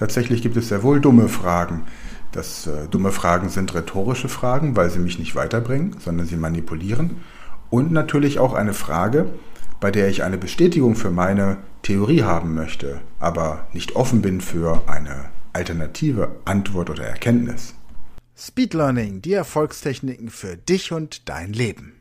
Tatsächlich gibt es sehr wohl dumme Fragen. Das äh, dumme Fragen sind rhetorische Fragen, weil sie mich nicht weiterbringen, sondern sie manipulieren. Und natürlich auch eine Frage, bei der ich eine Bestätigung für meine Theorie haben möchte, aber nicht offen bin für eine alternative Antwort oder Erkenntnis. Speed Learning, die Erfolgstechniken für dich und dein Leben.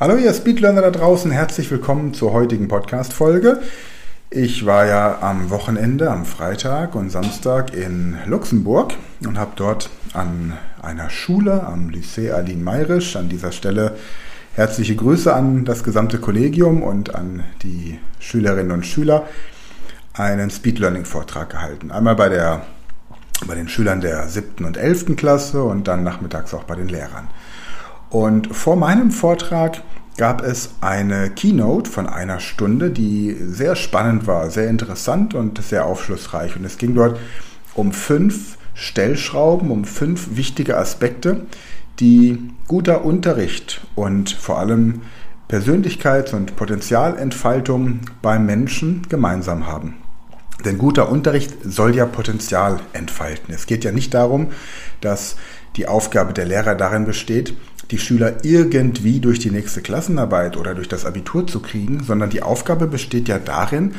Hallo ihr Speedlearner da draußen, herzlich willkommen zur heutigen Podcast-Folge. Ich war ja am Wochenende, am Freitag und Samstag in Luxemburg und habe dort an einer Schule, am Lycée Aline Mayrisch, an dieser Stelle herzliche Grüße an das gesamte Kollegium und an die Schülerinnen und Schüler, einen Speedlearning-Vortrag gehalten. Einmal bei, der, bei den Schülern der siebten und elften Klasse und dann nachmittags auch bei den Lehrern. Und vor meinem Vortrag gab es eine Keynote von einer Stunde, die sehr spannend war, sehr interessant und sehr aufschlussreich. Und es ging dort um fünf Stellschrauben, um fünf wichtige Aspekte, die guter Unterricht und vor allem Persönlichkeits- und Potenzialentfaltung beim Menschen gemeinsam haben. Denn guter Unterricht soll ja Potenzial entfalten. Es geht ja nicht darum, dass die Aufgabe der Lehrer darin besteht, die Schüler irgendwie durch die nächste Klassenarbeit oder durch das Abitur zu kriegen, sondern die Aufgabe besteht ja darin,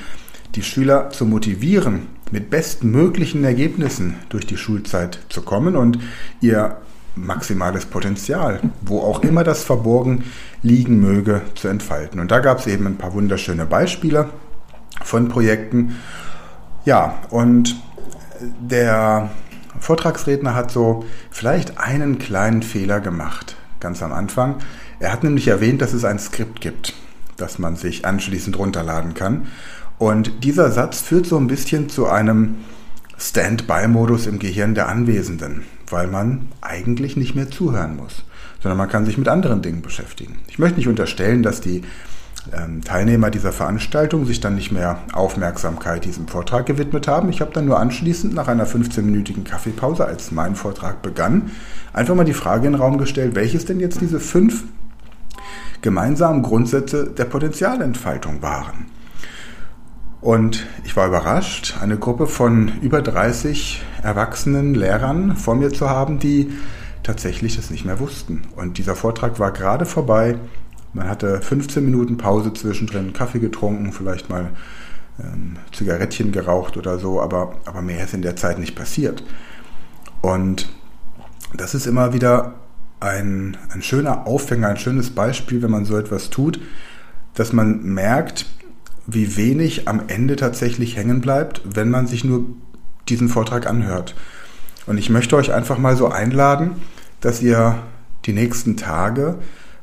die Schüler zu motivieren, mit bestmöglichen Ergebnissen durch die Schulzeit zu kommen und ihr maximales Potenzial, wo auch immer das verborgen liegen möge, zu entfalten. Und da gab es eben ein paar wunderschöne Beispiele von Projekten. Ja, und der Vortragsredner hat so vielleicht einen kleinen Fehler gemacht ganz am Anfang. Er hat nämlich erwähnt, dass es ein Skript gibt, das man sich anschließend runterladen kann. Und dieser Satz führt so ein bisschen zu einem Standby-Modus im Gehirn der Anwesenden, weil man eigentlich nicht mehr zuhören muss, sondern man kann sich mit anderen Dingen beschäftigen. Ich möchte nicht unterstellen, dass die Teilnehmer dieser Veranstaltung sich dann nicht mehr Aufmerksamkeit diesem Vortrag gewidmet haben. Ich habe dann nur anschließend nach einer 15-minütigen Kaffeepause, als mein Vortrag begann, einfach mal die Frage in den Raum gestellt, welches denn jetzt diese fünf gemeinsamen Grundsätze der Potenzialentfaltung waren. Und ich war überrascht, eine Gruppe von über 30 erwachsenen Lehrern vor mir zu haben, die tatsächlich das nicht mehr wussten. Und dieser Vortrag war gerade vorbei man hatte 15 Minuten Pause zwischendrin, Kaffee getrunken, vielleicht mal ähm, Zigarettchen geraucht oder so, aber, aber mehr ist in der Zeit nicht passiert. Und das ist immer wieder ein, ein schöner Aufhänger, ein schönes Beispiel, wenn man so etwas tut, dass man merkt, wie wenig am Ende tatsächlich hängen bleibt, wenn man sich nur diesen Vortrag anhört. Und ich möchte euch einfach mal so einladen, dass ihr die nächsten Tage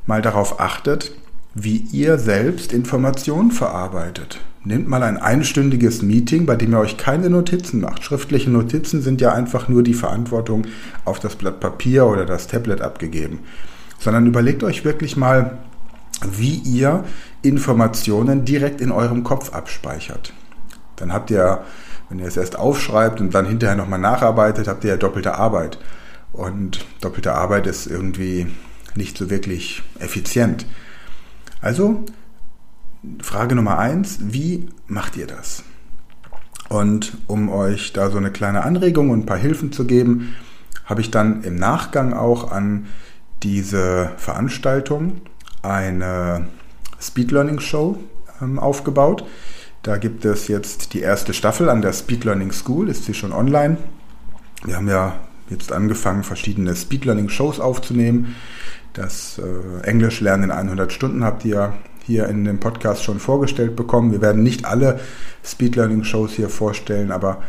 mal darauf achtet, wie ihr selbst Informationen verarbeitet. Nehmt mal ein einstündiges Meeting, bei dem ihr euch keine Notizen macht. Schriftliche Notizen sind ja einfach nur die Verantwortung auf das Blatt Papier oder das Tablet abgegeben. Sondern überlegt euch wirklich mal, wie ihr Informationen direkt in eurem Kopf abspeichert. Dann habt ihr, wenn ihr es erst aufschreibt und dann hinterher nochmal nacharbeitet, habt ihr ja doppelte Arbeit. Und doppelte Arbeit ist irgendwie nicht so wirklich effizient. Also Frage Nummer eins, wie macht ihr das? Und um euch da so eine kleine Anregung und ein paar Hilfen zu geben, habe ich dann im Nachgang auch an diese Veranstaltung eine Speed Learning Show ähm, aufgebaut. Da gibt es jetzt die erste Staffel an der Speed Learning School, ist sie schon online. Wir haben ja jetzt angefangen, verschiedene Speed Learning Shows aufzunehmen. Das äh, Englisch lernen in 100 Stunden habt ihr hier in dem Podcast schon vorgestellt bekommen. Wir werden nicht alle Speed Learning Shows hier vorstellen, aber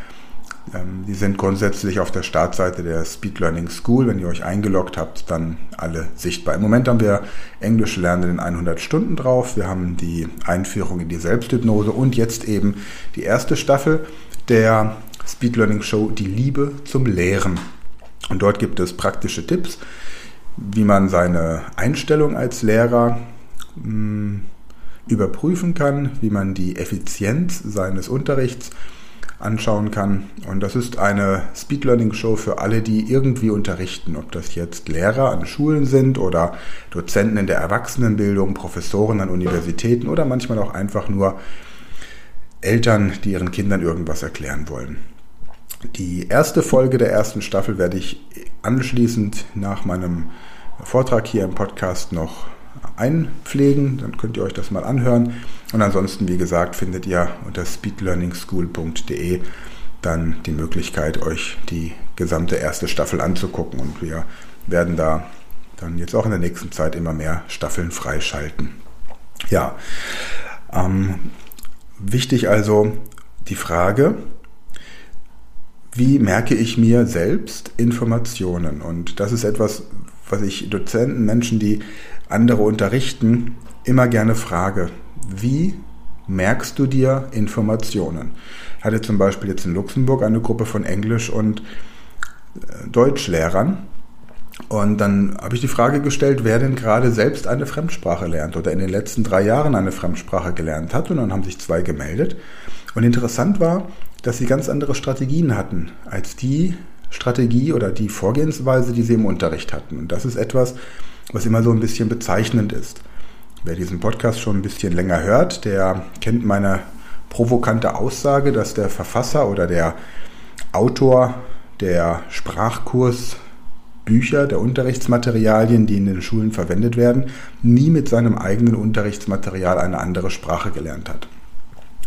Ähm, die sind grundsätzlich auf der Startseite der Speed Learning School. Wenn ihr euch eingeloggt habt, dann alle sichtbar. Im Moment haben wir Englisch lernen in 100 Stunden drauf. Wir haben die Einführung in die Selbsthypnose und jetzt eben die erste Staffel der Speed Learning Show Die Liebe zum Lehren. Und dort gibt es praktische Tipps, wie man seine Einstellung als Lehrer hm, überprüfen kann, wie man die Effizienz seines Unterrichts anschauen kann. Und das ist eine Speed Learning Show für alle, die irgendwie unterrichten, ob das jetzt Lehrer an Schulen sind oder Dozenten in der Erwachsenenbildung, Professoren an Universitäten oder manchmal auch einfach nur Eltern, die ihren Kindern irgendwas erklären wollen. Die erste Folge der ersten Staffel werde ich anschließend nach meinem Vortrag hier im Podcast noch einpflegen. Dann könnt ihr euch das mal anhören. Und ansonsten, wie gesagt, findet ihr unter speedlearningschool.de dann die Möglichkeit, euch die gesamte erste Staffel anzugucken. Und wir werden da dann jetzt auch in der nächsten Zeit immer mehr Staffeln freischalten. Ja, ähm, wichtig also die Frage, wie merke ich mir selbst Informationen? Und das ist etwas, was ich Dozenten, Menschen, die andere unterrichten, immer gerne frage, wie merkst du dir Informationen? Ich hatte zum Beispiel jetzt in Luxemburg eine Gruppe von Englisch- und äh, Deutschlehrern. Und dann habe ich die Frage gestellt, wer denn gerade selbst eine Fremdsprache lernt oder in den letzten drei Jahren eine Fremdsprache gelernt hat. Und dann haben sich zwei gemeldet. Und interessant war, dass sie ganz andere Strategien hatten als die Strategie oder die Vorgehensweise, die sie im Unterricht hatten. Und das ist etwas, was immer so ein bisschen bezeichnend ist. Wer diesen Podcast schon ein bisschen länger hört, der kennt meine provokante Aussage, dass der Verfasser oder der Autor der Sprachkursbücher, der Unterrichtsmaterialien, die in den Schulen verwendet werden, nie mit seinem eigenen Unterrichtsmaterial eine andere Sprache gelernt hat.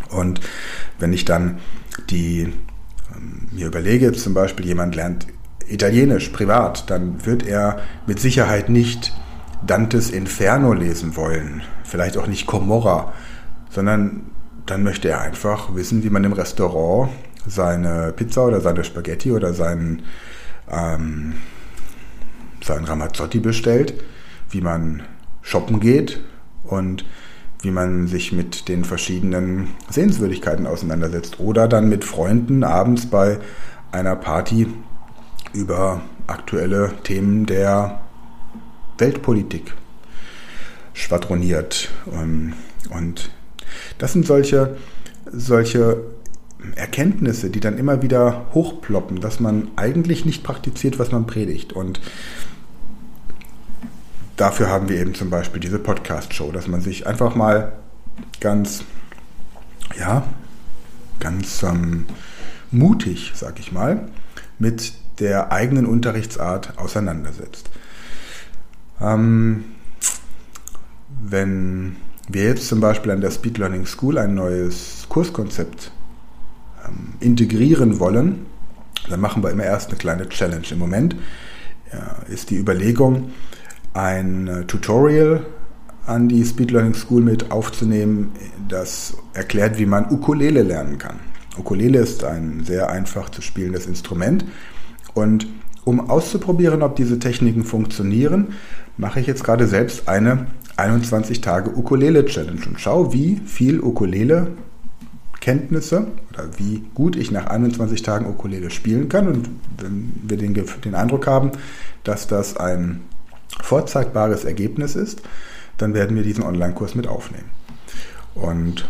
Und wenn ich dann die mir überlege, zum Beispiel jemand lernt Italienisch privat, dann wird er mit Sicherheit nicht Dantes Inferno lesen wollen, vielleicht auch nicht Comorra, sondern dann möchte er einfach wissen, wie man im Restaurant seine Pizza oder seine Spaghetti oder seinen, ähm, seinen Ramazzotti bestellt, wie man shoppen geht und wie man sich mit den verschiedenen Sehenswürdigkeiten auseinandersetzt. Oder dann mit Freunden abends bei einer Party über aktuelle Themen der Weltpolitik schwadroniert. Ähm, und das sind solche, solche Erkenntnisse, die dann immer wieder hochploppen, dass man eigentlich nicht praktiziert, was man predigt. Und dafür haben wir eben zum Beispiel diese Podcast-Show, dass man sich einfach mal ganz, ja, ganz ähm, mutig, sag ich mal, mit der eigenen Unterrichtsart auseinandersetzt. Ähm, wenn wir jetzt zum Beispiel an der Speed Learning School ein neues Kurskonzept ähm, integrieren wollen, dann machen wir immer erst eine kleine Challenge. Im Moment ja, ist die Überlegung, ein äh, Tutorial an die Speed Learning School mit aufzunehmen, das erklärt, wie man Ukulele lernen kann. Ukulele ist ein sehr einfach zu spielendes Instrument und um auszuprobieren, ob diese Techniken funktionieren, mache ich jetzt gerade selbst eine 21 Tage Ukulele Challenge und schaue, wie viel Ukulele Kenntnisse oder wie gut ich nach 21 Tagen Ukulele spielen kann. Und wenn wir den, den Eindruck haben, dass das ein vorzeigbares Ergebnis ist, dann werden wir diesen Online-Kurs mit aufnehmen. Und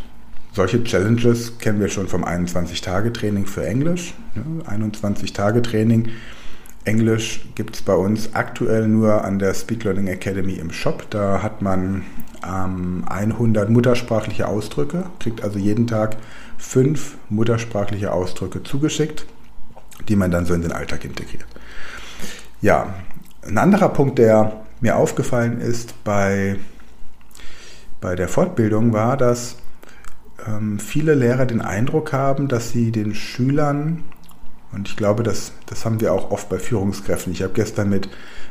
solche Challenges kennen wir schon vom 21-Tage-Training für Englisch. 21-Tage-Training. Englisch gibt es bei uns aktuell nur an der Speed Learning Academy im Shop. Da hat man ähm, 100 muttersprachliche Ausdrücke, kriegt also jeden Tag fünf muttersprachliche Ausdrücke zugeschickt, die man dann so in den Alltag integriert. Ja, ein anderer Punkt, der mir aufgefallen ist bei, bei der Fortbildung, war, dass ähm, viele Lehrer den Eindruck haben, dass sie den Schülern, und ich glaube, das, das haben wir auch oft bei Führungskräften. Ich habe gestern mit,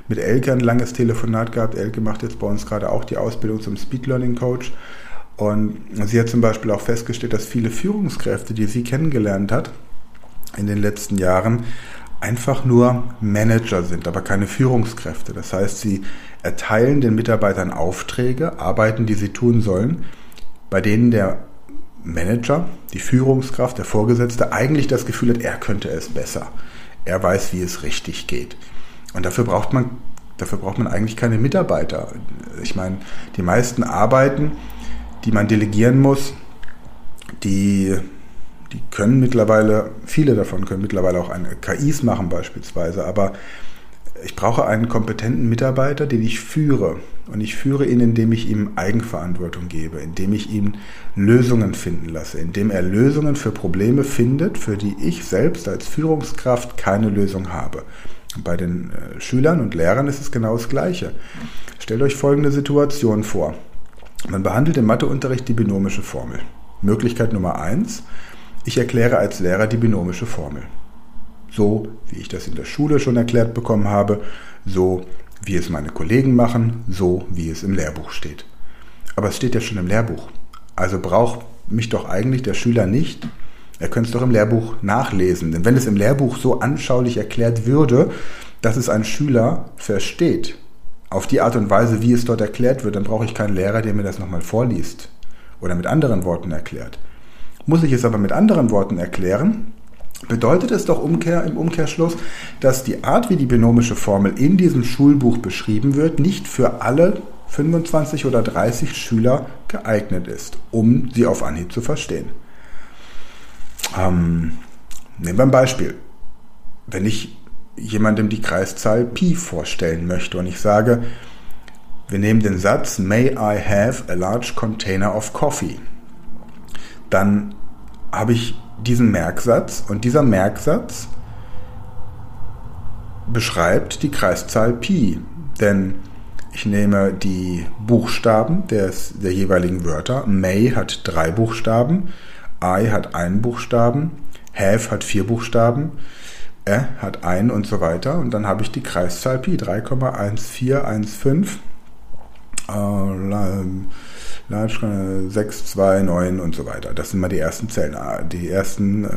mit Elke ein langes Telefonat gehabt. Elke macht jetzt bei uns gerade auch die Ausbildung zum Speed Learning Coach. Und sie hat zum Beispiel auch festgestellt, dass viele Führungskräfte, die sie kennengelernt hat, in den letzten Jahren einfach nur Manager sind, aber keine Führungskräfte. Das heißt, sie erteilen den Mitarbeitern Aufträge, Arbeiten, die sie tun sollen, bei denen der Manager, die Führungskraft, der Vorgesetzte eigentlich das Gefühl hat, er könnte es besser. Er weiß, wie es richtig geht. Und dafür braucht man, dafür braucht man eigentlich keine Mitarbeiter. Ich meine, die meisten Arbeiten, die man delegieren muss, die die können mittlerweile, viele davon können mittlerweile auch eine KIs machen beispielsweise, aber ich brauche einen kompetenten Mitarbeiter, den ich führe. Und ich führe ihn, indem ich ihm Eigenverantwortung gebe, indem ich ihn Lösungen finden lasse, indem er Lösungen für Probleme findet, für die ich selbst als Führungskraft keine Lösung habe. Und bei den äh, Schülern und Lehrern ist es genau das Gleiche. Stellt euch folgende Situation vor. Man behandelt im Matheunterricht die binomische Formel. Möglichkeit Nummer eins: ich erkläre als Lehrer die binomische Formel. So, wie ich das in der Schule schon erklärt bekommen habe, so wie es meine Kollegen machen, so wie es im Lehrbuch steht. Aber es steht ja schon im Lehrbuch. Also braucht mich doch eigentlich der Schüler nicht. Er könnte es doch im Lehrbuch nachlesen. Denn wenn es im Lehrbuch so anschaulich erklärt würde, dass es ein Schüler versteht, auf die Art und Weise, wie es dort erklärt wird, dann brauche ich keinen Lehrer, der mir das nochmal vorliest oder mit anderen Worten erklärt. Muss ich es aber mit anderen Worten erklären, bedeutet es doch Umkehr, im Umkehrschluss, dass die Art, wie die binomische Formel in diesem Schulbuch beschrieben wird, nicht für alle 25 oder 30 Schüler geeignet ist, um sie auf Anhieb zu verstehen. Ähm, nehmen wir ein Beispiel. Wenn ich jemandem die Kreiszahl Pi vorstellen möchte und ich sage, wir nehmen den Satz May I have a large container of coffee? Dann habe ich diesen Merksatz und dieser Merksatz beschreibt die Kreiszahl Pi. Denn ich nehme die Buchstaben des, der jeweiligen Wörter. May hat drei Buchstaben, I hat einen Buchstaben, have hat vier Buchstaben, E hat einen und so weiter. Und dann habe ich die Kreiszahl Pi, 3,1415. Äh, 6, 2, 9 und so weiter. Das sind mal die ersten Zellen, ah, die ersten äh,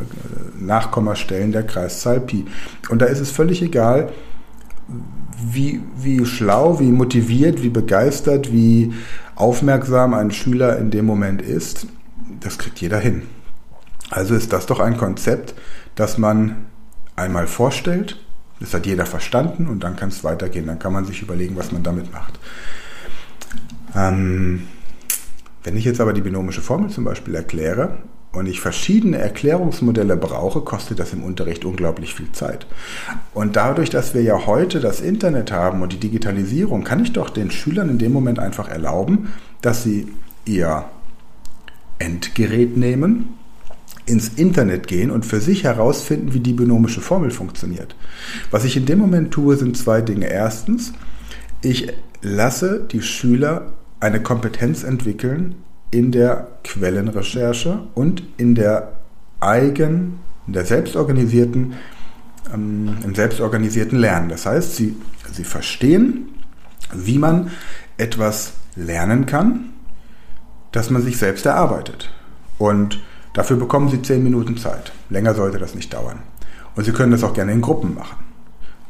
Nachkommastellen der Kreiszahl Pi. Und da ist es völlig egal, wie, wie schlau, wie motiviert, wie begeistert, wie aufmerksam ein Schüler in dem Moment ist. Das kriegt jeder hin. Also ist das doch ein Konzept, das man einmal vorstellt. Das hat jeder verstanden und dann kann es weitergehen. Dann kann man sich überlegen, was man damit macht. Ähm, wenn ich jetzt aber die binomische Formel zum Beispiel erkläre und ich verschiedene Erklärungsmodelle brauche, kostet das im Unterricht unglaublich viel Zeit. Und dadurch, dass wir ja heute das Internet haben und die Digitalisierung, kann ich doch den Schülern in dem Moment einfach erlauben, dass sie ihr Endgerät nehmen, ins Internet gehen und für sich herausfinden, wie die binomische Formel funktioniert. Was ich in dem Moment tue, sind zwei Dinge. Erstens, ich lasse die Schüler eine Kompetenz entwickeln in der Quellenrecherche und in der eigen, in der selbstorganisierten, ähm, im selbstorganisierten Lernen. Das heißt, sie, sie verstehen, wie man etwas lernen kann, das man sich selbst erarbeitet. Und dafür bekommen sie zehn Minuten Zeit. Länger sollte das nicht dauern. Und Sie können das auch gerne in Gruppen machen.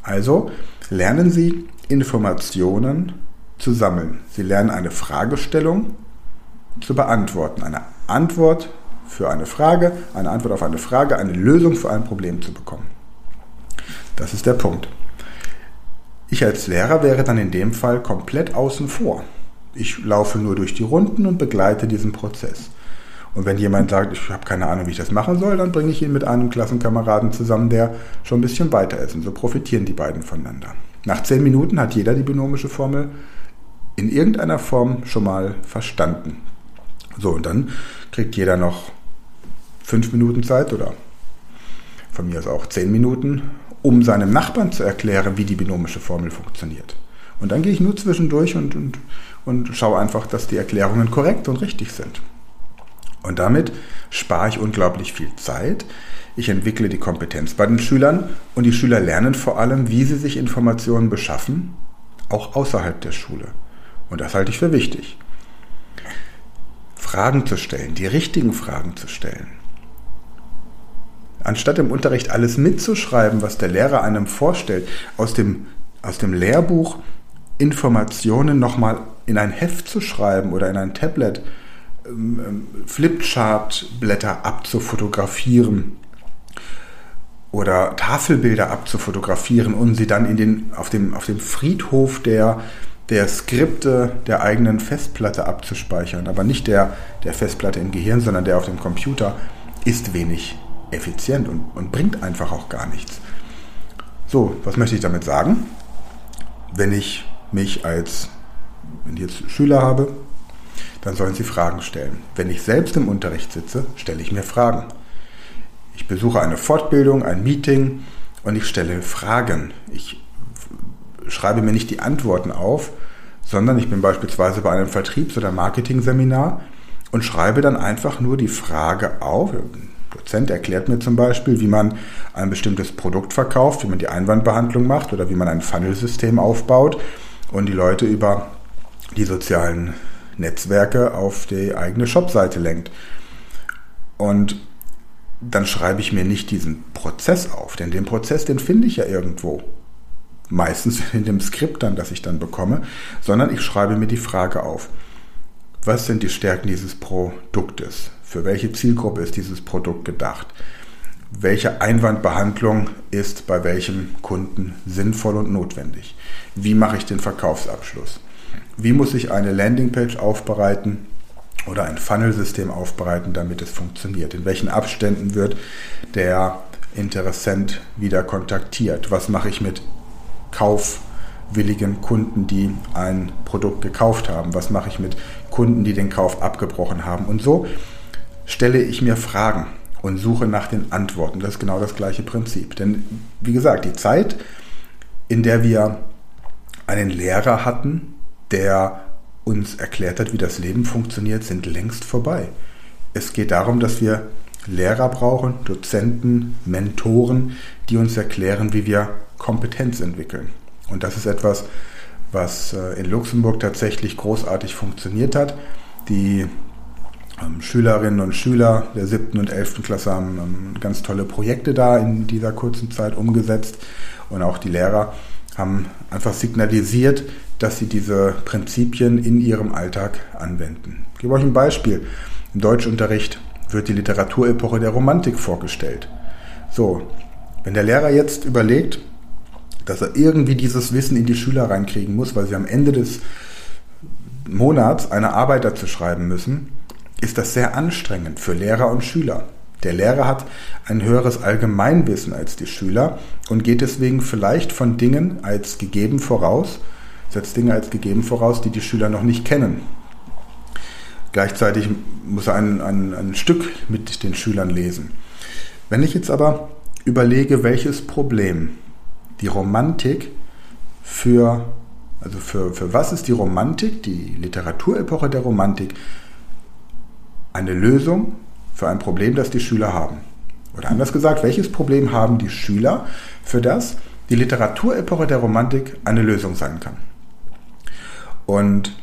Also lernen Sie Informationen zu sammeln. Sie lernen eine Fragestellung zu beantworten, eine Antwort für eine Frage, eine Antwort auf eine Frage, eine Lösung für ein Problem zu bekommen. Das ist der Punkt. Ich als Lehrer wäre dann in dem Fall komplett außen vor. Ich laufe nur durch die Runden und begleite diesen Prozess. Und wenn jemand sagt, ich habe keine Ahnung, wie ich das machen soll, dann bringe ich ihn mit einem Klassenkameraden zusammen, der schon ein bisschen weiter ist. Und so profitieren die beiden voneinander. Nach zehn Minuten hat jeder die binomische Formel in irgendeiner Form schon mal verstanden. So, und dann kriegt jeder noch fünf Minuten Zeit oder von mir aus auch zehn Minuten, um seinem Nachbarn zu erklären, wie die binomische Formel funktioniert. Und dann gehe ich nur zwischendurch und, und, und schaue einfach, dass die Erklärungen korrekt und richtig sind. Und damit spare ich unglaublich viel Zeit. Ich entwickle die Kompetenz bei den Schülern und die Schüler lernen vor allem, wie sie sich Informationen beschaffen, auch außerhalb der Schule. Und das halte ich für wichtig. Fragen zu stellen, die richtigen Fragen zu stellen. anstatt im Unterricht alles mitzuschreiben, was der Lehrer einem vorstellt, aus dem, aus dem Lehrbuch Informationen nochmal in ein Heft zu schreiben oder in ein Tablet, ähm, ähm, Flipchart-Blätter abzufotografieren oder Tafelbilder abzufotografieren und sie dann in den, auf, dem, auf dem Friedhof der, der Skripte der eigenen Festplatte abzuspeichern, aber nicht der, der Festplatte im Gehirn, sondern der auf dem Computer, ist wenig effizient und, und bringt einfach auch gar nichts. So, was möchte ich damit sagen? Wenn ich mich als, wenn ich jetzt Schüler habe, dann sollen sie Fragen stellen. Wenn ich selbst im Unterricht sitze, stelle ich mir Fragen. Ich besuche eine Fortbildung, ein Meeting und ich stelle Fragen. Ich schreibe mir nicht die Antworten auf, sondern ich bin beispielsweise bei einem Vertriebs- oder Marketing-Seminar und schreibe dann einfach nur die Frage auf. Der Dozent erklärt mir zum Beispiel, wie man ein bestimmtes Produkt verkauft, wie man die Einwandbehandlung macht oder wie man ein Funnelsystem aufbaut und die Leute über die sozialen Netzwerke auf die eigene Shopseite lenkt. Und dann schreibe ich mir nicht diesen Prozess auf, denn den Prozess, den finde ich ja irgendwo. Meistens in dem Skript dann, das ich dann bekomme, sondern ich schreibe mir die Frage auf. Was sind die Stärken dieses Produktes? Für welche Zielgruppe ist dieses Produkt gedacht? Welche Einwandbehandlung ist bei welchem Kunden sinnvoll und notwendig? Wie mache ich den Verkaufsabschluss? Wie muss ich eine Landingpage aufbereiten, oder ein Funnelsystem aufbereiten, damit es funktioniert. In welchen Abständen wird der Interessent wieder kontaktiert? Was mache ich mit kaufwilligen Kunden, die ein Produkt gekauft haben? Was mache ich mit Kunden, die den Kauf abgebrochen haben? Und so stelle ich mir Fragen und suche nach den Antworten. Das ist genau das gleiche Prinzip. Denn wie gesagt, die Zeit, in der wir einen Lehrer hatten, der uns erklärt hat, wie das Leben funktioniert, sind längst vorbei. Es geht darum, dass wir Lehrer brauchen, Dozenten, Mentoren, die uns erklären, wie wir Kompetenz entwickeln. Und das ist etwas, was äh, in Luxemburg tatsächlich großartig funktioniert hat. Die ähm, Schülerinnen und Schüler der siebten und elften Klasse haben ähm, ganz tolle Projekte da in dieser kurzen Zeit umgesetzt. Und auch die Lehrer haben einfach signalisiert, dass sie diese Prinzipien in ihrem Alltag anwenden. Ich gebe euch ein Beispiel. Im Deutschunterricht wird die Literaturepoche der Romantik vorgestellt. So, wenn der Lehrer jetzt überlegt, dass er irgendwie dieses Wissen in die Schüler reinkriegen muss, weil sie am Ende des Monats eine Arbeit dazu schreiben müssen, ist das sehr anstrengend für Lehrer und Schüler. Der Lehrer hat ein höheres Allgemeinwissen als die Schüler und geht deswegen vielleicht von Dingen als gegeben voraus, setzt Dinge als gegeben voraus, die die Schüler noch nicht kennen. Gleichzeitig muss er ein, ein, ein Stück mit den Schülern lesen. Wenn ich jetzt aber überlege, welches Problem die Romantik für, also für, für was ist die Romantik, die Literaturepoche der Romantik, eine Lösung für ein Problem, das die Schüler haben. Oder anders gesagt, welches Problem haben die Schüler, für das die Literaturepoche der Romantik eine Lösung sein kann? Und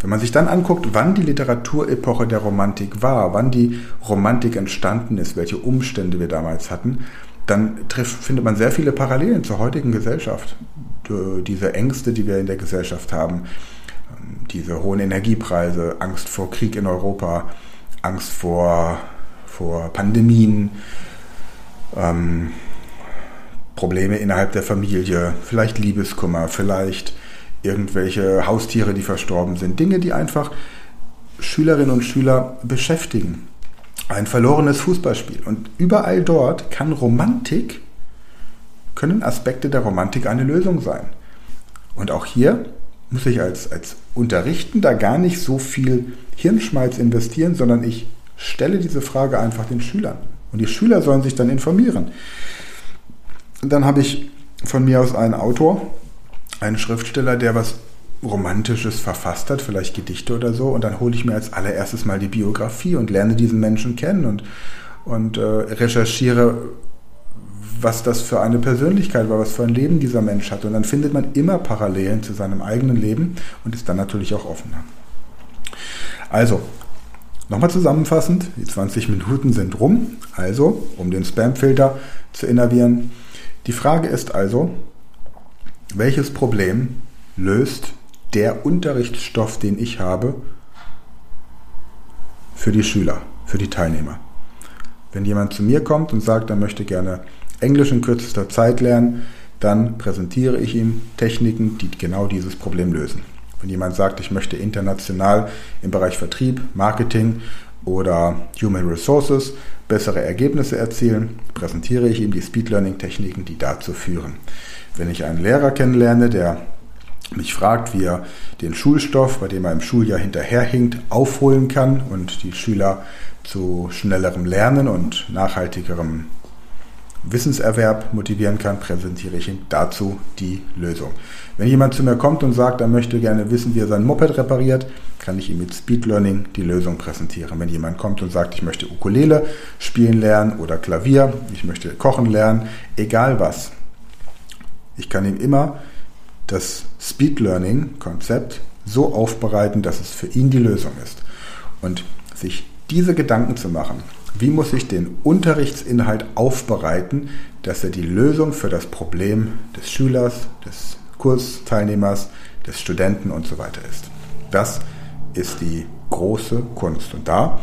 wenn man sich dann anguckt, wann die Literaturepoche der Romantik war, wann die Romantik entstanden ist, welche Umstände wir damals hatten, dann trifft, findet man sehr viele Parallelen zur heutigen Gesellschaft. Diese Ängste, die wir in der Gesellschaft haben, ähm, diese hohen Energiepreise, Angst vor Krieg in Europa, Angst vor, vor Pandemien, ähm, Probleme innerhalb der Familie, vielleicht Liebeskummer, vielleicht irgendwelche Haustiere, die verstorben sind. Dinge, die einfach Schülerinnen und Schüler beschäftigen. Ein verlorenes Fußballspiel. Und überall dort kann Romantik, können Aspekte der Romantik eine Lösung sein. Und auch hier muss ich als, als Unterrichtender gar nicht so viel Hirnschmalz investieren, sondern ich stelle diese Frage einfach den Schülern. Und die Schüler sollen sich dann informieren. Und dann habe ich von mir aus einen Autor, ein Schriftsteller, der was Romantisches verfasst hat, vielleicht Gedichte oder so, und dann hole ich mir als allererstes mal die Biografie und lerne diesen Menschen kennen und, und äh, recherchiere, was das für eine Persönlichkeit war, was für ein Leben dieser Mensch hat. Und dann findet man immer Parallelen zu seinem eigenen Leben und ist dann natürlich auch offener. Also, Nochmal zusammenfassend, die 20 Minuten sind rum, also um den Spamfilter zu innervieren. Die Frage ist also, welches Problem löst der Unterrichtsstoff, den ich habe, für die Schüler, für die Teilnehmer? Wenn jemand zu mir kommt und sagt, er möchte gerne Englisch in kürzester Zeit lernen, dann präsentiere ich ihm Techniken, die genau dieses Problem lösen. Wenn jemand sagt, ich möchte international im Bereich Vertrieb, Marketing oder Human Resources bessere Ergebnisse erzielen, präsentiere ich ihm die Speed Learning Techniken, die dazu führen. Wenn ich einen Lehrer kennenlerne, der mich fragt, wie er den Schulstoff, bei dem er im Schuljahr hinterherhinkt, aufholen kann und die Schüler zu schnellerem Lernen und nachhaltigerem Wissenserwerb motivieren kann, präsentiere ich ihm dazu die Lösung. Wenn jemand zu mir kommt und sagt, er möchte gerne wissen, wie er sein Moped repariert, kann ich ihm mit Speed Learning die Lösung präsentieren. Wenn jemand kommt und sagt, ich möchte Ukulele spielen lernen oder Klavier, ich möchte kochen lernen, egal was, ich kann ihm immer das Speed Learning Konzept so aufbereiten, dass es für ihn die Lösung ist. Und sich diese Gedanken zu machen, wie muss ich den Unterrichtsinhalt aufbereiten, dass er die Lösung für das Problem des Schülers, des Kursteilnehmers, des Studenten und so weiter ist. Das ist die große Kunst. Und da,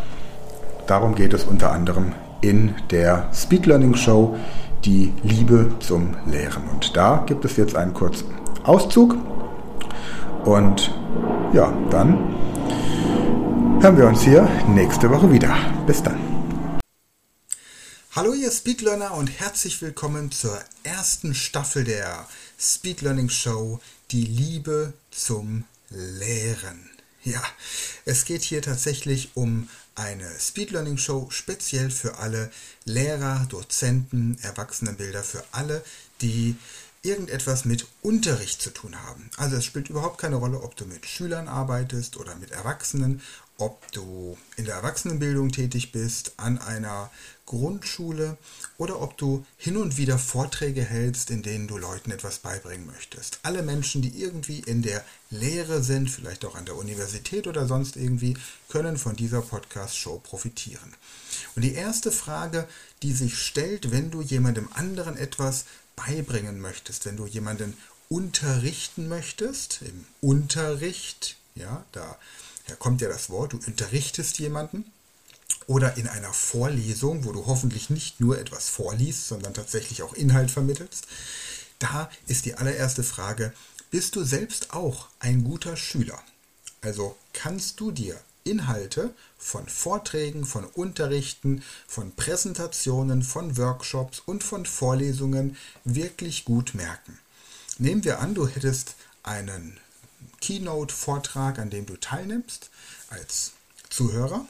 darum geht es unter anderem in der Speed Learning Show, die Liebe zum Lehren. Und da gibt es jetzt einen kurzen Auszug. Und ja, dann hören wir uns hier nächste Woche wieder. Bis dann. Hallo ihr Speedlearner und herzlich willkommen zur ersten Staffel der Speed Learning Show Die Liebe zum Lehren. Ja, es geht hier tatsächlich um eine Speed Learning Show speziell für alle Lehrer, Dozenten, Erwachsenenbilder, für alle, die irgendetwas mit Unterricht zu tun haben. Also es spielt überhaupt keine Rolle, ob du mit Schülern arbeitest oder mit Erwachsenen, ob du in der Erwachsenenbildung tätig bist, an einer Grundschule oder ob du hin und wieder Vorträge hältst, in denen du Leuten etwas beibringen möchtest. Alle Menschen, die irgendwie in der Lehre sind, vielleicht auch an der Universität oder sonst irgendwie, können von dieser Podcast-Show profitieren. Und die erste Frage, die sich stellt, wenn du jemandem anderen etwas beibringen möchtest, wenn du jemanden unterrichten möchtest, im Unterricht, ja, da kommt ja das Wort, du unterrichtest jemanden, oder in einer Vorlesung, wo du hoffentlich nicht nur etwas vorliest, sondern tatsächlich auch Inhalt vermittelst, da ist die allererste Frage, bist du selbst auch ein guter Schüler? Also kannst du dir Inhalte von Vorträgen, von Unterrichten, von Präsentationen, von Workshops und von Vorlesungen wirklich gut merken. Nehmen wir an, du hättest einen Keynote-Vortrag, an dem du teilnimmst als Zuhörer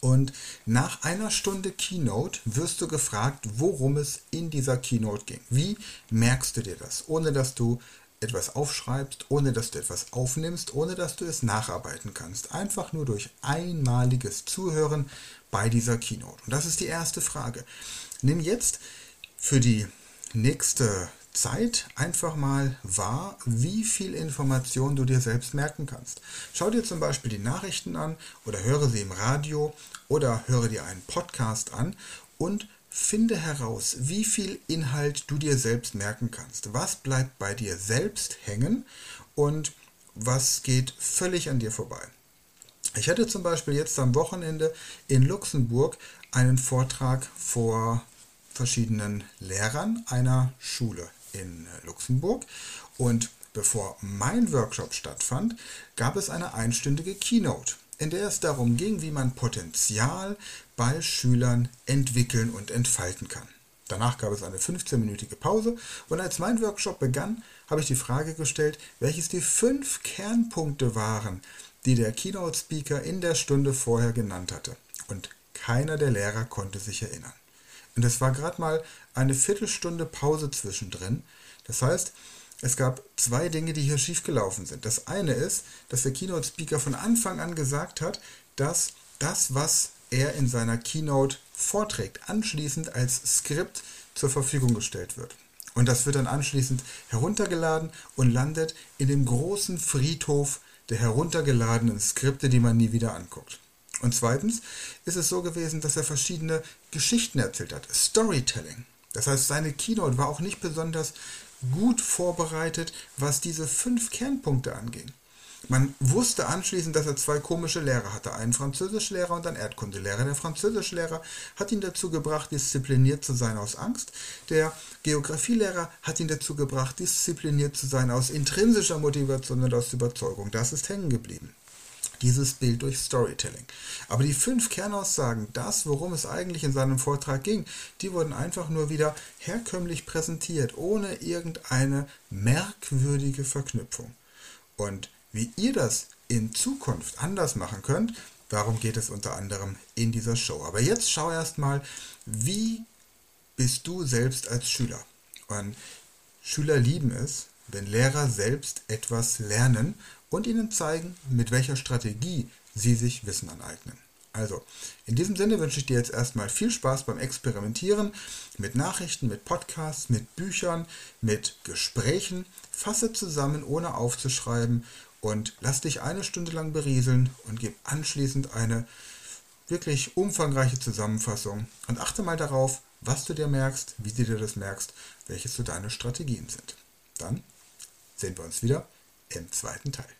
und nach einer Stunde Keynote wirst du gefragt, worum es in dieser Keynote ging. Wie merkst du dir das, ohne dass du etwas aufschreibst, ohne dass du etwas aufnimmst, ohne dass du es nacharbeiten kannst. Einfach nur durch einmaliges Zuhören bei dieser Keynote. Und das ist die erste Frage. Nimm jetzt für die nächste Zeit einfach mal wahr, wie viel Information du dir selbst merken kannst. Schau dir zum Beispiel die Nachrichten an oder höre sie im Radio oder höre dir einen Podcast an und finde heraus, wie viel Inhalt du dir selbst merken kannst. Was bleibt bei dir selbst hängen und was geht völlig an dir vorbei. Ich hatte zum Beispiel jetzt am Wochenende in Luxemburg einen Vortrag vor verschiedenen Lehrern einer Schule in Luxemburg. Und bevor mein Workshop stattfand, gab es eine einstündige Keynote, in der es darum ging, wie man Potenzial bei Schülern entwickeln und entfalten kann. Danach gab es eine 15-minütige Pause und als mein Workshop begann, habe ich die Frage gestellt, welches die fünf Kernpunkte waren, die der Keynote-Speaker in der Stunde vorher genannt hatte. Und keiner der Lehrer konnte sich erinnern. Und es war gerade mal eine Viertelstunde Pause zwischendrin. Das heißt, es gab zwei Dinge, die hier schiefgelaufen sind. Das eine ist, dass der Keynote Speaker von Anfang an gesagt hat, dass das, was er in seiner Keynote vorträgt, anschließend als Skript zur Verfügung gestellt wird. Und das wird dann anschließend heruntergeladen und landet in dem großen Friedhof der heruntergeladenen Skripte, die man nie wieder anguckt. Und zweitens ist es so gewesen, dass er verschiedene Geschichten erzählt hat. Storytelling. Das heißt, seine Keynote war auch nicht besonders gut vorbereitet, was diese fünf Kernpunkte anging. Man wusste anschließend, dass er zwei komische Lehrer hatte, einen Französischlehrer und einen Erdkundelehrer. Der Französischlehrer hat ihn dazu gebracht, diszipliniert zu sein aus Angst. Der Geografielehrer hat ihn dazu gebracht, diszipliniert zu sein aus intrinsischer Motivation und aus Überzeugung. Das ist hängen geblieben dieses Bild durch Storytelling. Aber die fünf Kernaussagen, das, worum es eigentlich in seinem Vortrag ging, die wurden einfach nur wieder herkömmlich präsentiert, ohne irgendeine merkwürdige Verknüpfung. Und wie ihr das in Zukunft anders machen könnt, darum geht es unter anderem in dieser Show. Aber jetzt schau erstmal, wie bist du selbst als Schüler? Und Schüler lieben es, wenn Lehrer selbst etwas lernen und ihnen zeigen, mit welcher Strategie sie sich Wissen aneignen. Also, in diesem Sinne wünsche ich dir jetzt erstmal viel Spaß beim Experimentieren mit Nachrichten, mit Podcasts, mit Büchern, mit Gesprächen. Fasse zusammen, ohne aufzuschreiben und lass dich eine Stunde lang berieseln und gib anschließend eine wirklich umfangreiche Zusammenfassung und achte mal darauf, was du dir merkst, wie du dir das merkst, welche so deine Strategien sind. Dann sehen wir uns wieder im zweiten Teil.